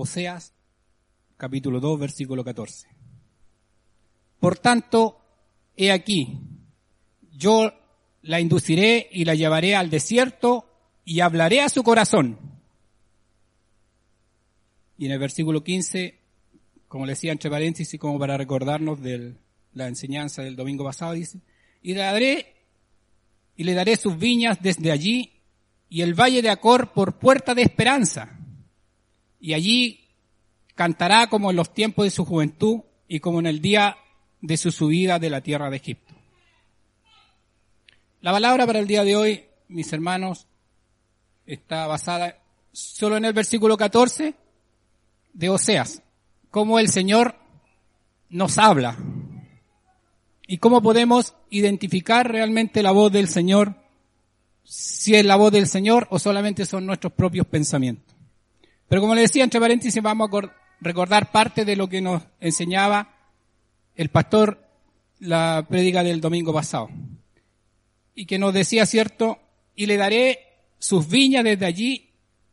Oseas capítulo 2 versículo 14. Por tanto, he aquí, yo la induciré y la llevaré al desierto y hablaré a su corazón. Y en el versículo 15, como le decía entre paréntesis, como para recordarnos de la enseñanza del domingo pasado, dice, y le daré, y le daré sus viñas desde allí y el valle de Acor por puerta de esperanza. Y allí cantará como en los tiempos de su juventud y como en el día de su subida de la tierra de Egipto. La palabra para el día de hoy, mis hermanos, está basada solo en el versículo 14 de Oseas, cómo el Señor nos habla y cómo podemos identificar realmente la voz del Señor, si es la voz del Señor o solamente son nuestros propios pensamientos. Pero como le decía, entre paréntesis, vamos a recordar parte de lo que nos enseñaba el pastor la prédica del domingo pasado. Y que nos decía, cierto, y le daré sus viñas desde allí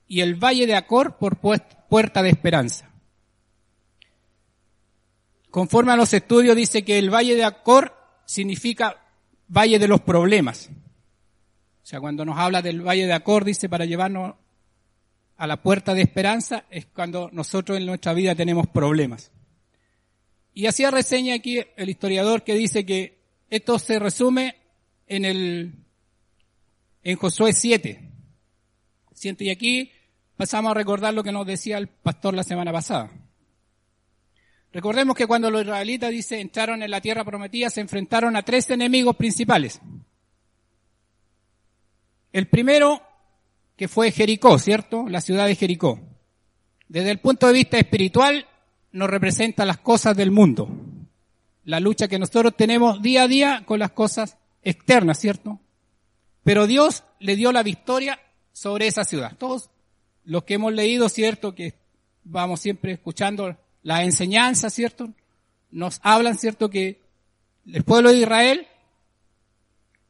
y el valle de Acor por puerta de esperanza. Conforme a los estudios dice que el valle de Acor significa valle de los problemas. O sea, cuando nos habla del valle de Acor, dice para llevarnos a la puerta de esperanza, es cuando nosotros en nuestra vida tenemos problemas. Y hacía reseña aquí el historiador que dice que esto se resume en el, en Josué 7. Y aquí pasamos a recordar lo que nos decía el pastor la semana pasada. Recordemos que cuando los israelitas, dice, entraron en la tierra prometida, se enfrentaron a tres enemigos principales. El primero, que fue Jericó, ¿cierto? La ciudad de Jericó. Desde el punto de vista espiritual, nos representa las cosas del mundo. La lucha que nosotros tenemos día a día con las cosas externas, ¿cierto? Pero Dios le dio la victoria sobre esa ciudad. Todos los que hemos leído, ¿cierto? Que vamos siempre escuchando la enseñanza, ¿cierto? Nos hablan, ¿cierto? Que el pueblo de Israel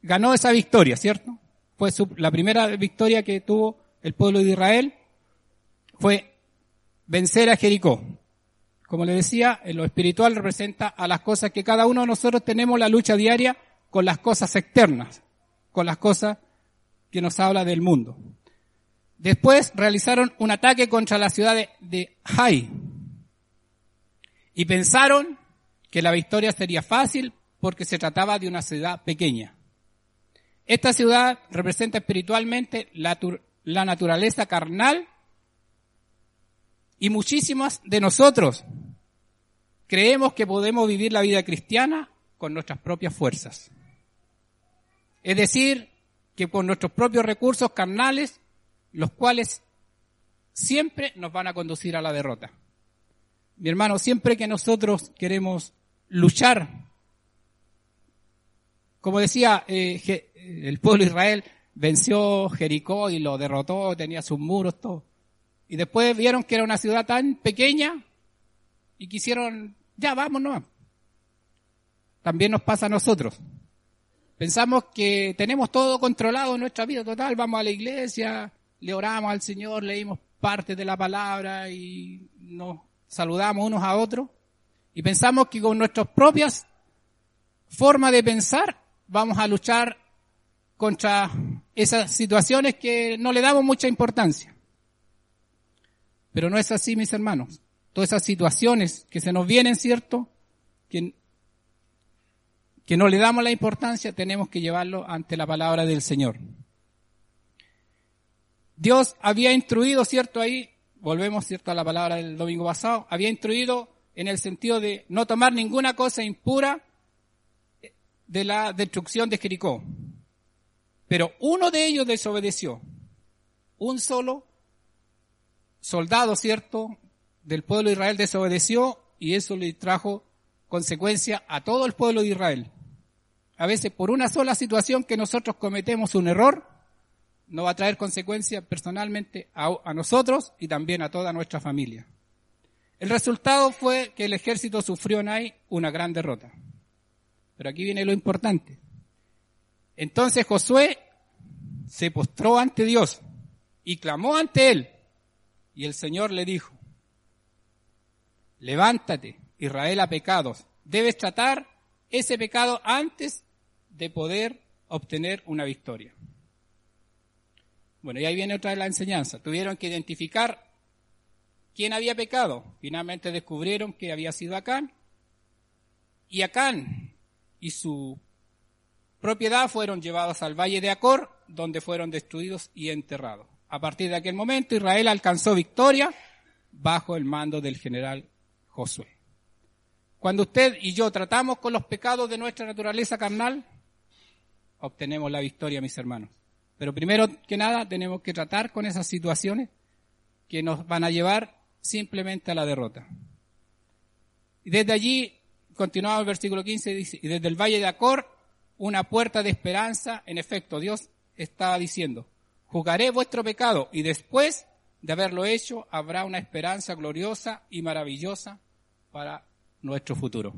ganó esa victoria, ¿cierto? Fue la primera victoria que tuvo el pueblo de Israel fue vencer a Jericó. Como le decía, en lo espiritual representa a las cosas que cada uno de nosotros tenemos la lucha diaria con las cosas externas, con las cosas que nos habla del mundo. Después realizaron un ataque contra la ciudad de, de Hai y pensaron que la victoria sería fácil porque se trataba de una ciudad pequeña. Esta ciudad representa espiritualmente la, naturaleza carnal y muchísimas de nosotros creemos que podemos vivir la vida cristiana con nuestras propias fuerzas. Es decir, que con nuestros propios recursos carnales, los cuales siempre nos van a conducir a la derrota. Mi hermano, siempre que nosotros queremos luchar, como decía eh, el pueblo de Israel, venció Jericó y lo derrotó, tenía sus muros, todo. Y después vieron que era una ciudad tan pequeña y quisieron, ya vámonos. También nos pasa a nosotros. Pensamos que tenemos todo controlado en nuestra vida total, vamos a la iglesia, le oramos al Señor, leímos parte de la palabra y nos saludamos unos a otros. Y pensamos que con nuestras propias formas de pensar vamos a luchar contra esas situaciones que no le damos mucha importancia. Pero no es así, mis hermanos. Todas esas situaciones que se nos vienen, ¿cierto? Que, no le damos la importancia, tenemos que llevarlo ante la palabra del Señor. Dios había instruido, ¿cierto? Ahí, volvemos, ¿cierto? A la palabra del domingo pasado, había instruido en el sentido de no tomar ninguna cosa impura de la destrucción de Jericó. Pero uno de ellos desobedeció. Un solo soldado, ¿cierto?, del pueblo de Israel desobedeció y eso le trajo consecuencia a todo el pueblo de Israel. A veces por una sola situación que nosotros cometemos un error, nos va a traer consecuencias personalmente a, nosotros y también a toda nuestra familia. El resultado fue que el ejército sufrió en ahí una gran derrota. Pero aquí viene lo importante. Entonces Josué se postró ante Dios y clamó ante él y el Señor le dijo, levántate, Israel ha pecado. Debes tratar ese pecado antes de poder obtener una victoria. Bueno, y ahí viene otra de la enseñanza. Tuvieron que identificar quién había pecado. Finalmente descubrieron que había sido Acán. Y Acán y su propiedad fueron llevados al valle de Acor, donde fueron destruidos y enterrados. A partir de aquel momento Israel alcanzó victoria bajo el mando del general Josué. Cuando usted y yo tratamos con los pecados de nuestra naturaleza carnal, obtenemos la victoria, mis hermanos. Pero primero que nada tenemos que tratar con esas situaciones que nos van a llevar simplemente a la derrota. Y desde allí, continuaba el versículo 15, dice, y desde el valle de Acor, una puerta de esperanza, en efecto, Dios estaba diciendo, jugaré vuestro pecado y después de haberlo hecho habrá una esperanza gloriosa y maravillosa para nuestro futuro.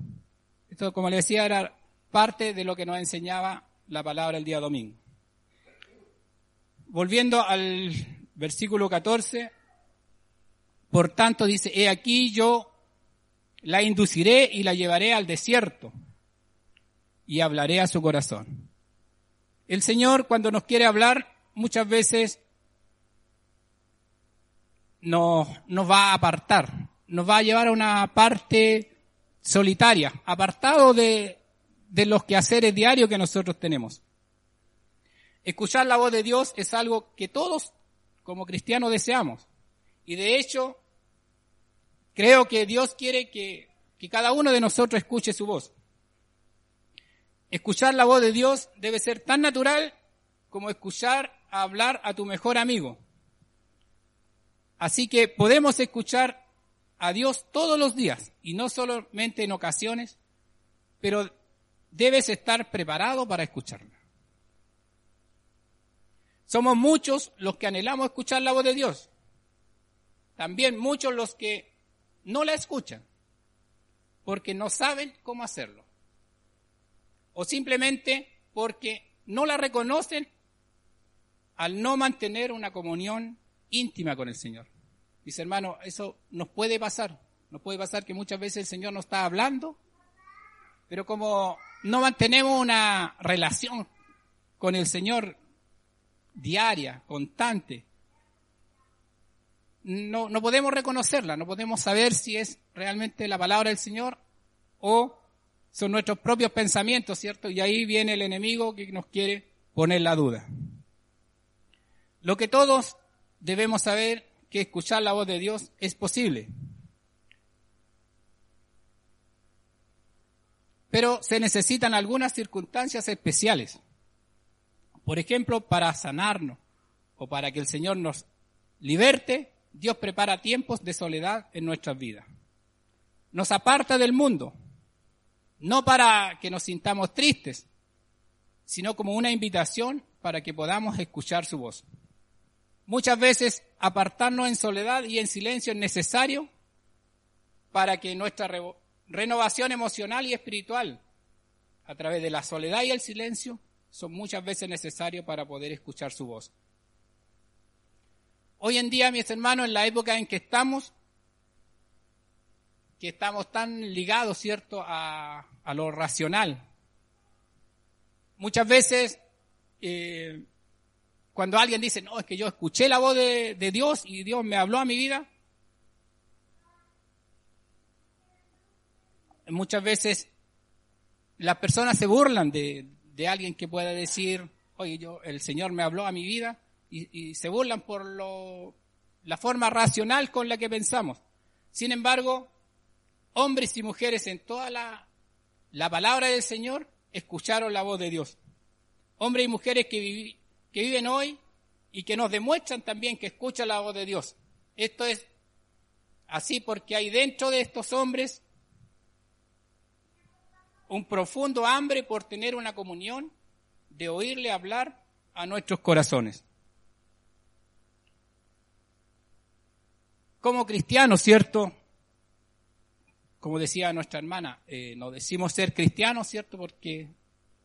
Esto, como le decía, era parte de lo que nos enseñaba la palabra el día domingo. Volviendo al versículo 14, por tanto dice, he aquí yo la induciré y la llevaré al desierto y hablaré a su corazón. El Señor cuando nos quiere hablar muchas veces nos, va a apartar, nos va a llevar a una parte solitaria, apartado de, de los quehaceres diarios que nosotros tenemos. Escuchar la voz de Dios es algo que todos como cristianos deseamos. Y de hecho, creo que Dios quiere que, cada uno de nosotros escuche su voz. Escuchar la voz de Dios debe ser tan natural como escuchar hablar a tu mejor amigo. Así que podemos escuchar a Dios todos los días y no solamente en ocasiones, pero debes estar preparado para escucharla. Somos muchos los que anhelamos escuchar la voz de Dios. También muchos los que no la escuchan porque no saben cómo hacerlo. O simplemente porque no la reconocen al no mantener una comunión íntima con el Señor. Dice hermano, eso nos puede pasar. Nos puede pasar que muchas veces el Señor nos está hablando, pero como no mantenemos una relación con el Señor diaria, constante, no, no podemos reconocerla, no podemos saber si es realmente la palabra del Señor o son nuestros propios pensamientos, ¿cierto? Y ahí viene el enemigo que nos quiere poner la duda. Lo que todos debemos saber que escuchar la voz de Dios es posible. Pero se necesitan algunas circunstancias especiales. Por ejemplo, para sanarnos o para que el Señor nos liberte, Dios prepara tiempos de soledad en nuestras vidas. Nos aparta del mundo, no para que nos sintamos tristes, sino como una invitación para que podamos escuchar su voz. Muchas veces apartarnos en soledad y en silencio es necesario para que nuestra renovación emocional y espiritual, a través de la soledad y el silencio, son muchas veces necesarios para poder escuchar su voz. Hoy en día, mis hermanos, en la época en que estamos, que estamos tan ligados, ¿cierto?, a, lo racional. Muchas veces, eh, cuando alguien dice, no, es que yo escuché la voz de, Dios y Dios me habló a mi vida, muchas veces las personas se burlan de, de alguien que pueda decir, oye, yo, el Señor me habló a mi vida, y, se burlan por lo, la forma racional con la que pensamos. Sin embargo, hombres y mujeres en toda la, la palabra del Señor escucharon la voz de Dios. Hombres y mujeres que, que viven hoy y que nos demuestran también que escuchan la voz de Dios. Esto es así porque hay dentro de estos hombres un profundo hambre por tener una comunión, de oírle hablar a nuestros corazones. Como cristianos, ¿cierto? Como decía nuestra hermana, eh, nos decimos ser cristianos, ¿cierto? Porque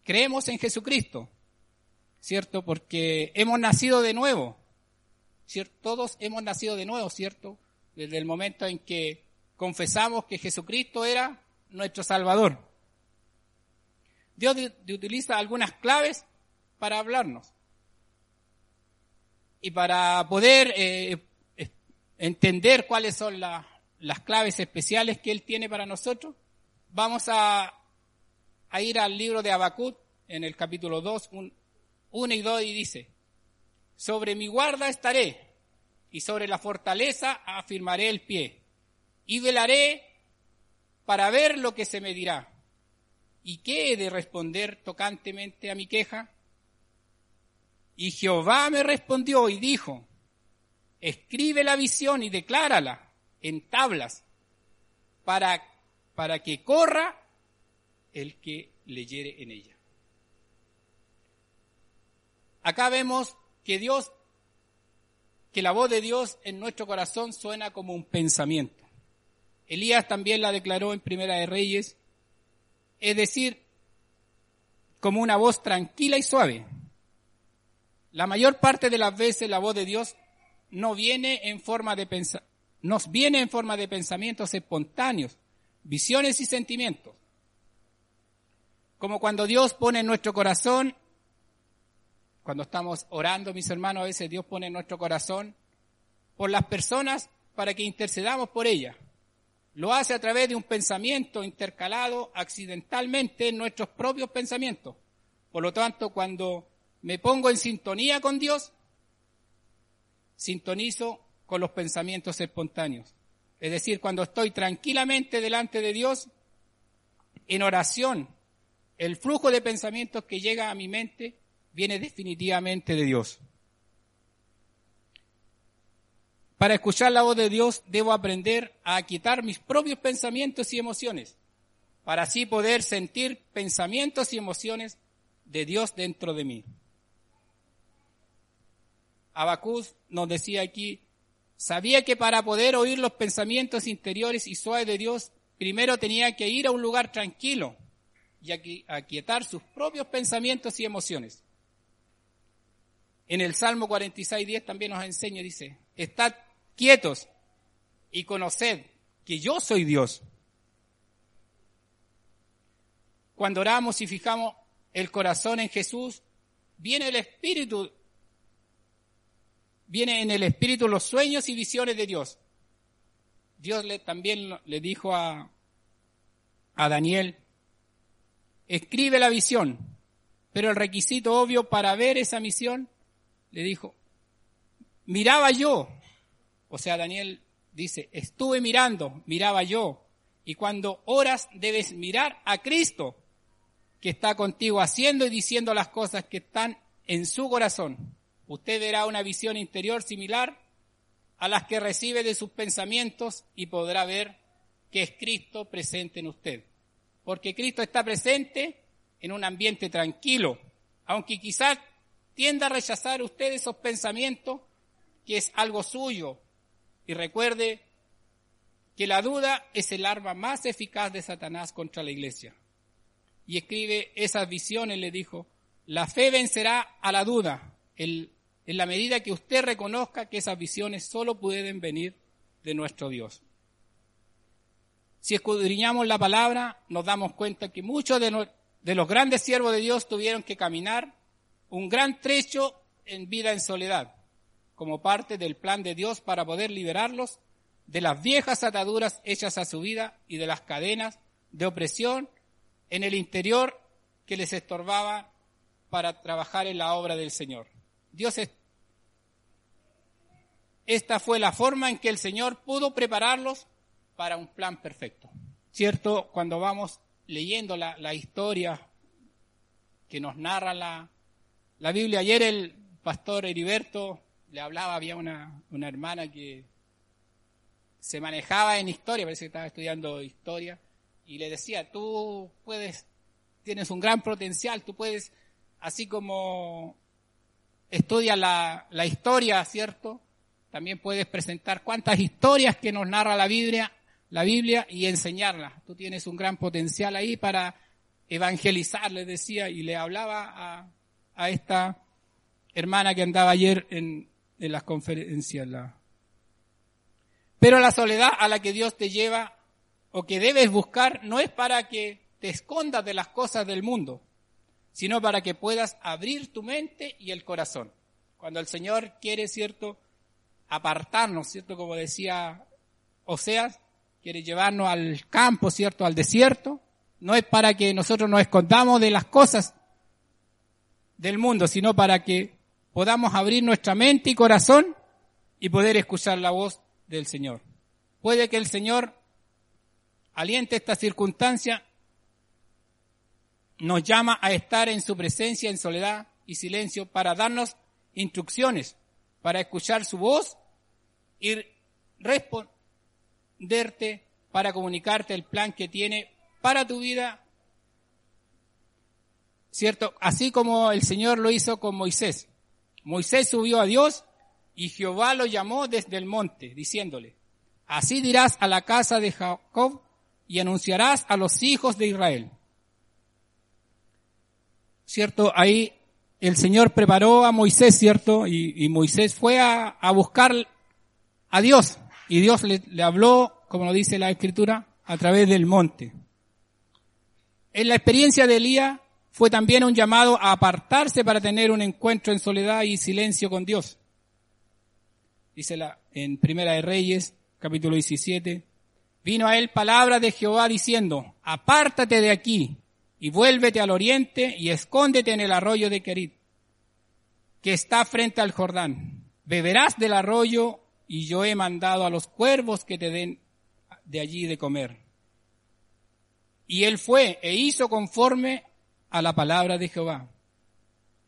creemos en Jesucristo, ¿cierto? Porque hemos nacido de nuevo, ¿cierto? Todos hemos nacido de nuevo, ¿cierto? Desde el momento en que confesamos que Jesucristo era nuestro Salvador. Dios utiliza algunas claves para hablarnos y para poder eh, entender cuáles son las claves especiales que Él tiene para nosotros. Vamos a, ir al libro de Habacuc en el capítulo 2, 1 y 2 y dice, sobre mi guarda estaré y sobre la fortaleza afirmaré el pie y velaré para ver lo que se me dirá. ¿Y qué he de responder tocantemente a mi queja? Y Jehová me respondió y dijo, escribe la visión y declárala en tablas para, para que corra el que leyere en ella. Acá vemos que Dios, que la voz de Dios en nuestro corazón suena como un pensamiento. Elías también la declaró en Primera de Reyes, es decir, como una voz tranquila y suave. La mayor parte de las veces la voz de Dios no viene en forma de nos viene en forma de pensamientos espontáneos, visiones y sentimientos. Como cuando Dios pone en nuestro corazón, cuando estamos orando, mis hermanos, a veces Dios pone en nuestro corazón por las personas para que intercedamos por ellas. Lo hace a través de un pensamiento intercalado accidentalmente en nuestros propios pensamientos. Por lo tanto, cuando me pongo en sintonía con Dios, sintonizo con los pensamientos espontáneos. Es decir, cuando estoy tranquilamente delante de Dios, en oración, el flujo de pensamientos que llega a mi mente viene definitivamente de Dios. Para escuchar la voz de Dios debo aprender a quitar mis propios pensamientos y emociones, para así poder sentir pensamientos y emociones de Dios dentro de mí. Abacús nos decía aquí, sabía que para poder oír los pensamientos interiores y suaves de Dios, primero tenía que ir a un lugar tranquilo y aquietar sus propios pensamientos y emociones. En el Salmo 46, 10 también nos enseña, dice, estad quietos y conoced que yo soy Dios. Cuando oramos y fijamos el corazón en Jesús, viene el Espíritu, viene en el Espíritu los sueños y visiones de Dios. Dios le, también le dijo a, a Daniel, escribe la visión, pero el requisito obvio para ver esa misión, le dijo, miraba yo, o sea, Daniel dice, estuve mirando, miraba yo, y cuando oras debes mirar a Cristo, que está contigo haciendo y diciendo las cosas que están en su corazón. Usted verá una visión interior similar a las que recibe de sus pensamientos y podrá ver que es Cristo presente en usted. Porque Cristo está presente en un ambiente tranquilo, aunque quizás tienda a rechazar usted esos pensamientos que es algo suyo. Y recuerde que la duda es el arma más eficaz de Satanás contra la iglesia y escribe esas visiones, le dijo, la fe vencerá a la duda en la medida que usted reconozca que esas visiones solo pueden venir de nuestro Dios. Si escudriñamos la palabra, nos damos cuenta que muchos de, de los grandes siervos de Dios tuvieron que caminar un gran trecho en vida en soledad, como parte del plan de Dios para poder liberarlos de las viejas ataduras hechas a su vida y de las cadenas de opresión en el interior que les estorbaba para trabajar en la obra del Señor. Dios esta fue la forma en que el Señor pudo prepararlos para un plan perfecto. ¿Cierto? Cuando vamos leyendo la, historia que nos narra la, la, Biblia, ayer el pastor Heriberto le hablaba, había una, una hermana que se manejaba en historia, parece que estaba estudiando historia, y le decía, tú puedes, tienes un gran potencial, tú puedes, así como estudia la, historia, ¿cierto? También puedes presentar cuántas historias que nos narra la Biblia, la Biblia y enseñarlas. Tú tienes un gran potencial ahí para evangelizar, le decía, y le hablaba a, esta hermana que andaba ayer en, las conferencias. Pero la soledad a la que Dios te lleva o que debes buscar no es para que te escondas de las cosas del mundo, sino para que puedas abrir tu mente y el corazón. Cuando el Señor quiere, cierto, apartarnos, cierto, como decía Oseas, quiere llevarnos al campo, cierto, al desierto, no es para que nosotros nos escondamos de las cosas del mundo, sino para que podamos abrir nuestra mente y corazón y poder escuchar la voz del Señor. Puede que el Señor aliente esta circunstancia, nos llama a estar en su presencia en soledad y silencio para darnos instrucciones, para escuchar su voz y responderte para comunicarte el plan que tiene para tu vida, ¿cierto? Así como el Señor lo hizo con Moisés. Moisés subió a Dios y Jehová lo llamó desde el monte, diciéndole, así dirás a la casa de Jacob y anunciarás a los hijos de Israel. ¿Cierto? Ahí el Señor preparó a Moisés, ¿cierto? Y, Moisés fue a, buscar a Dios. Y Dios le, habló, como lo dice la Escritura, a través del monte. En la experiencia de Elías fue también un llamado a apartarse para tener un encuentro en soledad y silencio con Dios. Dice la, en Primera de Reyes, capítulo 17, vino a él palabra de Jehová diciendo, apártate de aquí y vuélvete al oriente y escóndete en el arroyo de Kerit, que está frente al Jordán. Beberás del arroyo y yo he mandado a los cuervos que te den de allí de comer. Y él fue e hizo conforme a la palabra de Jehová.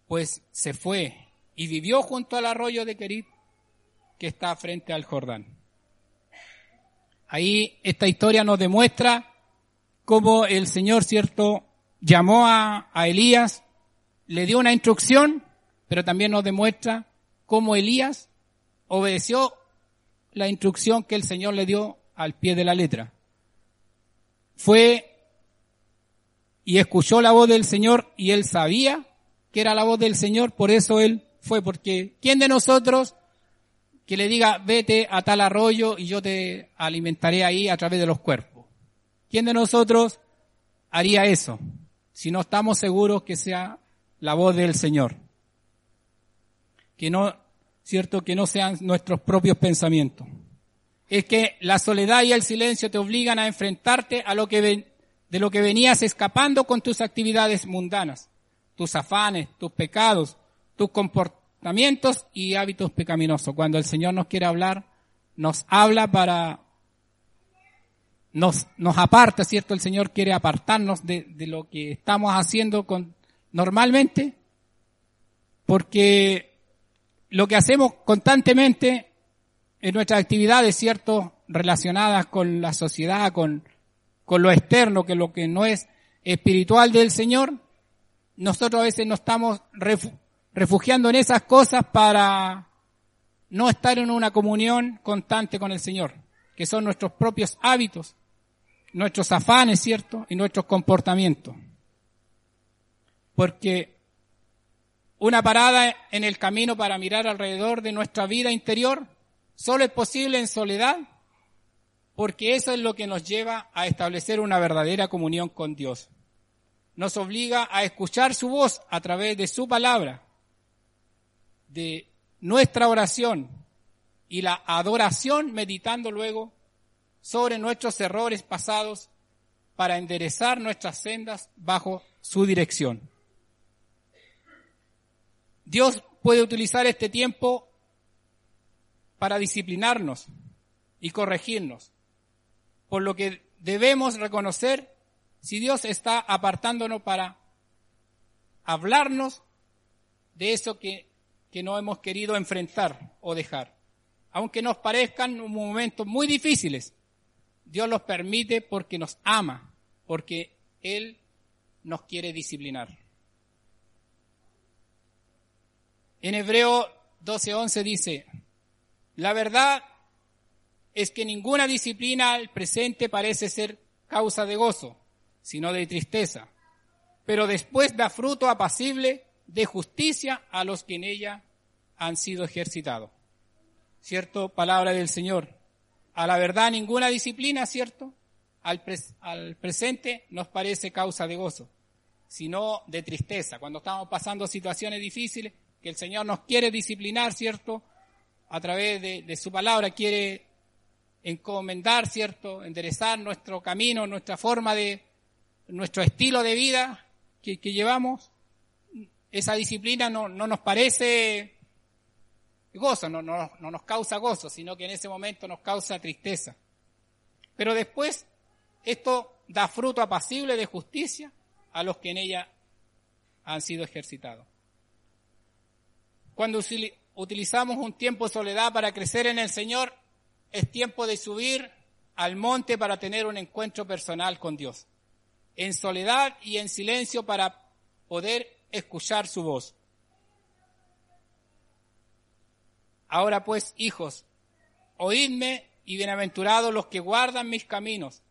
Pues se fue y vivió junto al arroyo de Kerit, que está frente al Jordán. Ahí esta historia nos demuestra cómo el Señor, cierto, llamó a, Elías, le dio una instrucción, pero también nos demuestra cómo Elías obedeció la instrucción que el Señor le dio al pie de la letra. Fue y escuchó la voz del Señor y él sabía que era la voz del Señor, por eso él fue, porque ¿quién de nosotros que le diga, vete a tal arroyo y yo te alimentaré ahí a través de los cuerpos? ¿Quién de nosotros haría eso si no estamos seguros que sea la voz del Señor? Que no, cierto, que no sean nuestros propios pensamientos. Es que la soledad y el silencio te obligan a enfrentarte a lo que de lo que venías escapando con tus actividades mundanas, tus afanes, tus pecados, tus comportamientos y hábitos pecaminosos. Cuando el Señor nos quiere hablar, nos habla para, nos, nos aparta, ¿cierto? El Señor quiere apartarnos de, de lo que estamos haciendo con, normalmente, porque lo que hacemos constantemente en nuestras actividades, ¿cierto? Relacionadas con la sociedad, con, con lo externo, que lo que no es espiritual del Señor, nosotros a veces nos estamos refugiando en esas cosas para no estar en una comunión constante con el Señor, que son nuestros propios hábitos, nuestros afanes, ¿cierto? Y nuestros comportamientos. Porque una parada en el camino para mirar alrededor de nuestra vida interior solo es posible en soledad porque eso es lo que nos lleva a establecer una verdadera comunión con Dios. Nos obliga a escuchar su voz a través de su palabra, de nuestra oración y la adoración meditando luego sobre nuestros errores pasados para enderezar nuestras sendas bajo su dirección. Dios puede utilizar este tiempo para disciplinarnos y corregirnos por lo que debemos reconocer si Dios está apartándonos para hablarnos de eso que, que no hemos querido enfrentar o dejar. Aunque nos parezcan momentos muy difíciles, Dios los permite porque nos ama, porque Él nos quiere disciplinar. En Hebreo 12:11 dice, la verdad es que ninguna disciplina al presente parece ser causa de gozo, sino de tristeza, pero después da fruto apacible de justicia a los que en ella han sido ejercitados. ¿Cierto? Palabra del Señor. A la verdad ninguna disciplina, ¿cierto? Al, presente nos parece causa de gozo, sino de tristeza. Cuando estamos pasando situaciones difíciles, que el Señor nos quiere disciplinar, ¿cierto? A través de, su palabra quiere encomendar, ¿cierto? Enderezar nuestro camino, nuestra forma de, nuestro estilo de vida que, llevamos. Esa disciplina no nos parece gozo, no, no, no nos causa gozo, sino que en ese momento nos causa tristeza. Pero después esto da fruto apacible de justicia a los que en ella han sido ejercitados. Cuando utilizamos un tiempo de soledad para crecer en el Señor, es tiempo de subir al monte para tener un encuentro personal con Dios, en soledad y en silencio para poder escuchar su voz. Ahora pues, hijos, oídme y bienaventurados los que guardan mis caminos.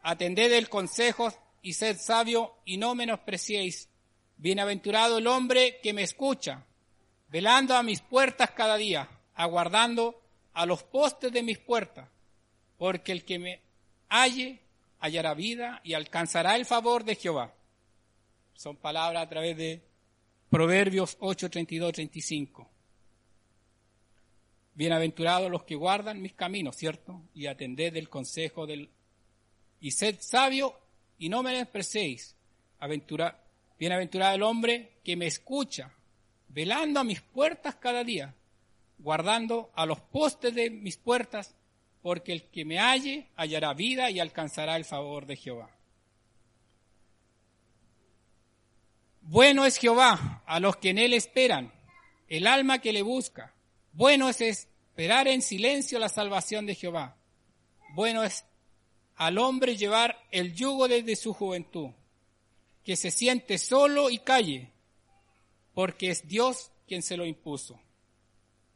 Atended el consejo y sed sabio y no menospreciéis. Bienaventurado el hombre que me escucha, velando a mis puertas cada día, aguardando a los postes de mis puertas, porque el que me halle hallará vida y alcanzará el favor de Jehová. Son palabras a través de Proverbios 8, 32, 35. Bienaventurados los que guardan mis caminos, ¿cierto? Y atended el consejo del... Y sed sabio y no me despreciéis. Aventura... Bienaventurado el hombre que me escucha, velando a mis puertas cada día, guardando a los postes de mis puertas, porque el que me halle hallará vida y alcanzará el favor de Jehová. Bueno es Jehová a los que en él esperan, el alma que le busca. Bueno es esperar en silencio la salvación de Jehová. Bueno es al hombre llevar el yugo desde su juventud, que se siente solo y calle, porque es Dios quien se lo impuso.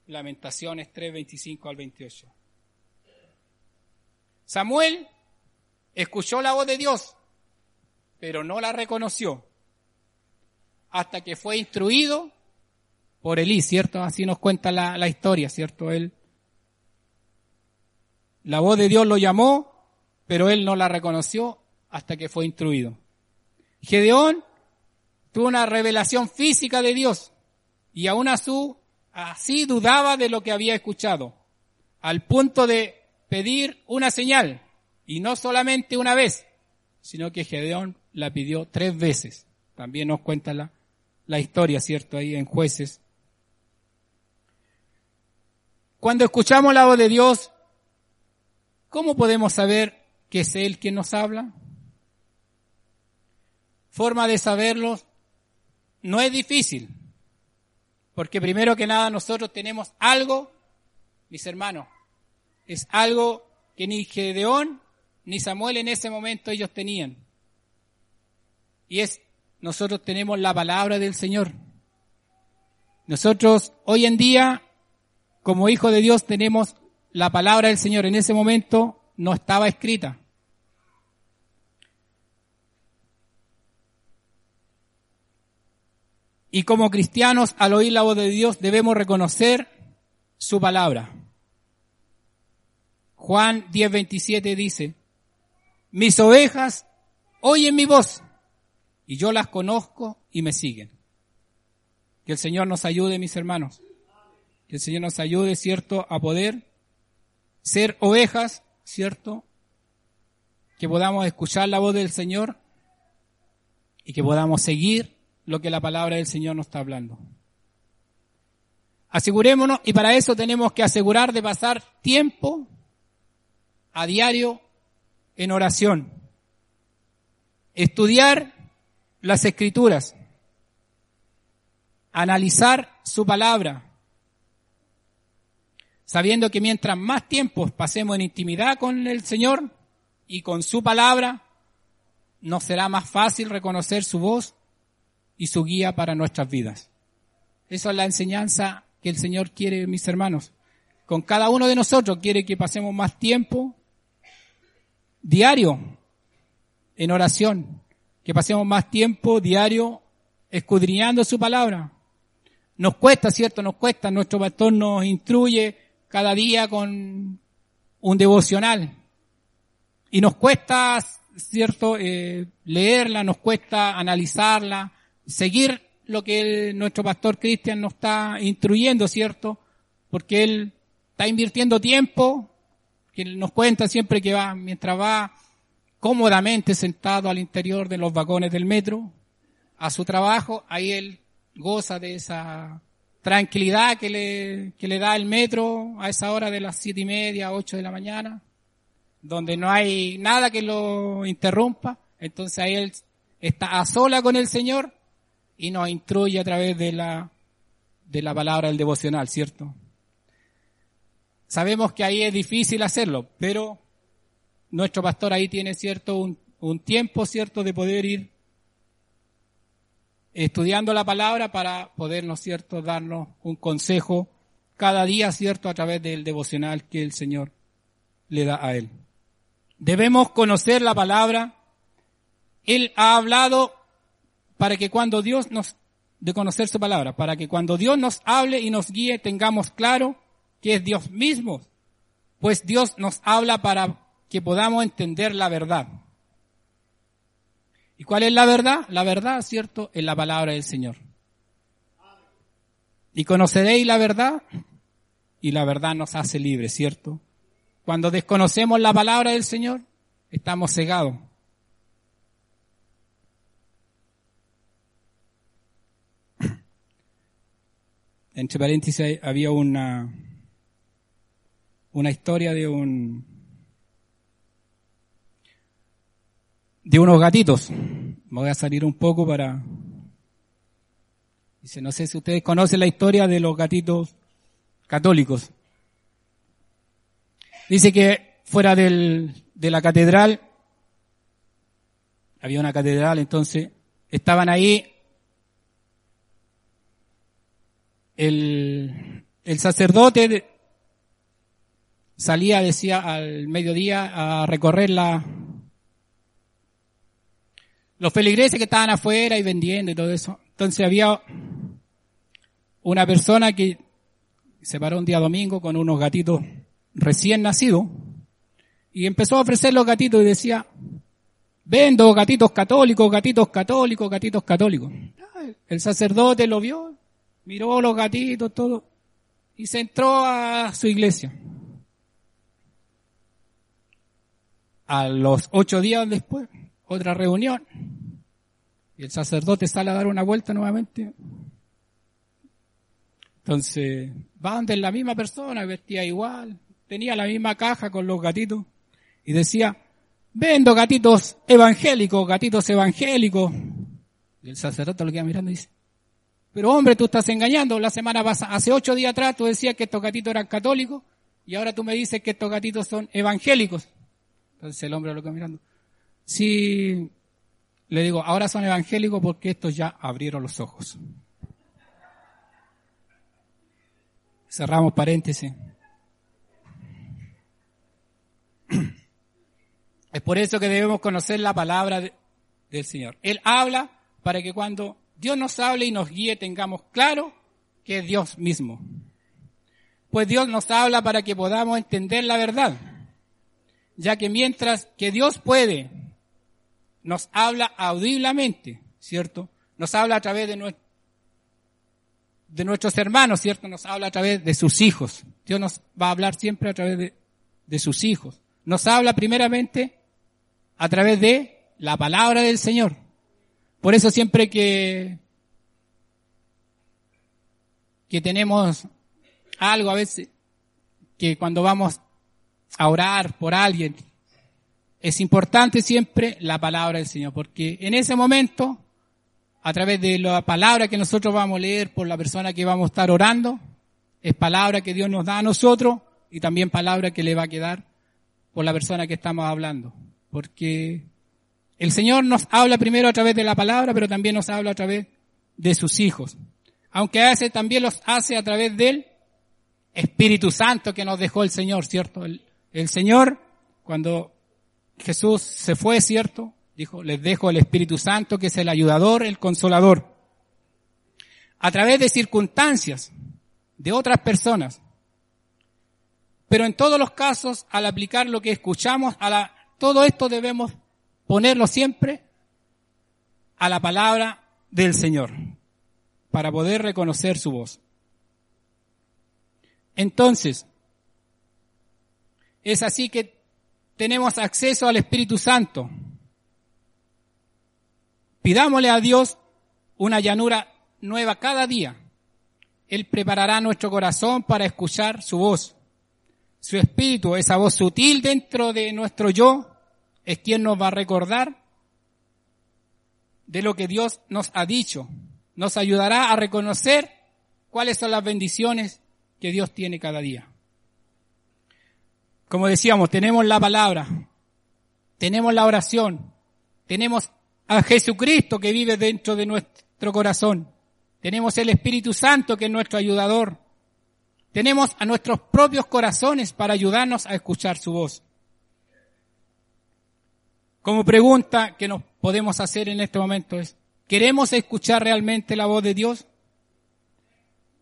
Lamentaciones 3, 25 al 28. Samuel escuchó la voz de Dios, pero no la reconoció hasta que fue instruido por Elí, ¿cierto? Así nos cuenta la, historia, ¿cierto? Él, la voz de Dios lo llamó, pero él no la reconoció hasta que fue instruido. Gedeón tuvo una revelación física de Dios y aún así dudaba de lo que había escuchado, al punto de pedir una señal, y no solamente una vez, sino que Gedeón la pidió tres veces. También nos cuenta la, la historia, ¿cierto? Ahí en jueces cuando escuchamos la voz de Dios, ¿cómo podemos saber que es Él quien nos habla? Forma de saberlo no es difícil, porque primero que nada nosotros tenemos algo, mis hermanos, es algo que ni Gedeón ni Samuel en ese momento ellos tenían. Y es, nosotros tenemos la palabra del Señor. Nosotros hoy en día como hijo de Dios tenemos la palabra del Señor. En ese momento no estaba escrita. Y como cristianos, al oír la voz de Dios, debemos reconocer su palabra. Juan 10:27 dice, mis ovejas oyen mi voz y yo las conozco y me siguen. Que el Señor nos ayude, mis hermanos. Que el Señor nos ayude, ¿cierto?, a poder ser ovejas, ¿cierto? Que podamos escuchar la voz del Señor y que podamos seguir lo que la palabra del Señor nos está hablando. Asegurémonos, y para eso tenemos que asegurar de pasar tiempo a diario en oración. Estudiar las escrituras. Analizar su palabra sabiendo que mientras más tiempo pasemos en intimidad con el Señor y con su palabra, nos será más fácil reconocer su voz y su guía para nuestras vidas. Esa es la enseñanza que el Señor quiere, mis hermanos. Con cada uno de nosotros quiere que pasemos más tiempo diario en oración, que pasemos más tiempo diario escudriñando su palabra. Nos cuesta, ¿cierto? Nos cuesta, nuestro pastor nos instruye, cada día con un devocional. Y nos cuesta, cierto, eh, leerla, nos cuesta analizarla, seguir lo que nuestro pastor Cristian nos está instruyendo, cierto, porque él está invirtiendo tiempo, que nos cuenta siempre que va, mientras va cómodamente sentado al interior de los vagones del metro, a su trabajo, ahí él goza de esa tranquilidad que le, que le da el metro a esa hora de las siete y media, ocho de la mañana, donde no hay nada que lo interrumpa. Entonces ahí él está a sola con el Señor y nos instruye a través de la, de la palabra del devocional, ¿cierto? Sabemos que ahí es difícil hacerlo, pero nuestro pastor ahí tiene cierto un, un tiempo, cierto, de poder ir estudiando la palabra para podernos, cierto, darnos un consejo cada día, cierto, a través del devocional que el Señor le da a él. Debemos conocer la palabra. Él ha hablado para que cuando Dios nos, de conocer su palabra, para que cuando Dios nos hable y nos guíe tengamos claro que es Dios mismo, pues Dios nos habla para que podamos entender la verdad. ¿Y cuál es la verdad? La verdad, ¿cierto? Es la palabra del Señor. Y conoceréis la verdad y la verdad nos hace libres, ¿cierto? Cuando desconocemos la palabra del Señor, estamos cegados. Entre paréntesis había una, una historia de un, de unos gatitos. Voy a salir un poco para... Dice, no sé si ustedes conocen la historia de los gatitos católicos. Dice que fuera del, de la catedral, había una catedral, entonces estaban ahí el, el sacerdote salía, decía, al mediodía a recorrer la, los feligreses que estaban afuera y vendiendo y todo eso. Entonces había una persona que se paró un día domingo con unos gatitos recién nacidos y empezó a ofrecer los gatitos y decía, vendo gatitos católicos, gatitos católicos, gatitos católicos. El sacerdote lo vio, miró los gatitos, todo, y se entró a su iglesia. A los ocho días después, otra reunión. Y el sacerdote sale a dar una vuelta nuevamente. Entonces, van de la misma persona, vestía igual, tenía la misma caja con los gatitos y decía, vendo gatitos evangélicos, gatitos evangélicos. Y el sacerdote lo queda mirando y dice, pero hombre, tú estás engañando. La semana pasada, hace ocho días atrás tú decías que estos gatitos eran católicos y ahora tú me dices que estos gatitos son evangélicos. Entonces el hombre lo queda mirando. Si le digo, ahora son evangélicos porque estos ya abrieron los ojos. Cerramos paréntesis. Es por eso que debemos conocer la palabra del Señor. Él habla para que cuando Dios nos hable y nos guíe tengamos claro que es Dios mismo. Pues Dios nos habla para que podamos entender la verdad. Ya que mientras que Dios puede nos habla audiblemente, ¿cierto? Nos habla a través de, nuestros hermanos, ¿cierto? Nos habla a través de sus hijos. Dios nos va a hablar siempre a través de, de sus hijos. Nos habla primeramente a través de la palabra del Señor. Por eso siempre que, que tenemos algo a veces, que cuando vamos a orar por alguien, es importante siempre la palabra del Señor, porque en ese momento, a través de la palabra que nosotros vamos a leer por la persona que vamos a estar orando, es palabra que Dios nos da a nosotros y también palabra que le va a quedar por la persona que estamos hablando. Porque el Señor nos habla primero a través de la palabra, pero también nos habla a través de sus hijos. Aunque veces también los hace a través del Espíritu Santo que nos dejó el Señor, ¿cierto? El, el Señor, cuando Jesús se fue, ¿cierto? Dijo, les dejo el Espíritu Santo, que es el ayudador, el consolador. A través de circunstancias, de otras personas. Pero en todos los casos, al aplicar lo que escuchamos, a la, todo esto debemos ponerlo siempre a la palabra del Señor para poder reconocer su voz. Entonces, es así que tenemos acceso al Espíritu Santo. Pidámosle a Dios una llanura nueva cada día. Él preparará nuestro corazón para escuchar su voz. Su espíritu, esa voz sutil dentro de nuestro yo, es quien nos va a recordar de lo que Dios nos ha dicho. Nos ayudará a reconocer cuáles son las bendiciones que Dios tiene cada día. Como decíamos, tenemos la palabra, tenemos la oración, tenemos a Jesucristo que vive dentro de nuestro corazón, tenemos el Espíritu Santo que es nuestro ayudador, tenemos a nuestros propios corazones para ayudarnos a escuchar su voz. Como pregunta que nos podemos hacer en este momento es, ¿queremos escuchar realmente la voz de Dios?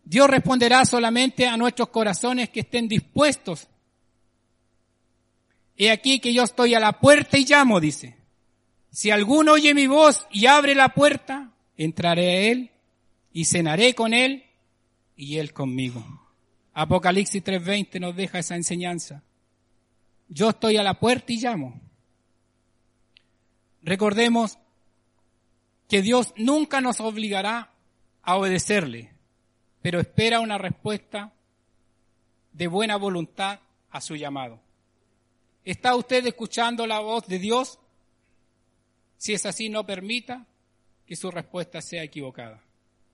Dios responderá solamente a nuestros corazones que estén dispuestos. He aquí que yo estoy a la puerta y llamo, dice. Si alguno oye mi voz y abre la puerta, entraré a él y cenaré con él y él conmigo. Apocalipsis 3:20 nos deja esa enseñanza. Yo estoy a la puerta y llamo. Recordemos que Dios nunca nos obligará a obedecerle pero espera una respuesta de buena voluntad a su llamado. ¿Está usted escuchando la voz de Dios? Si es así, no permita que su respuesta sea equivocada.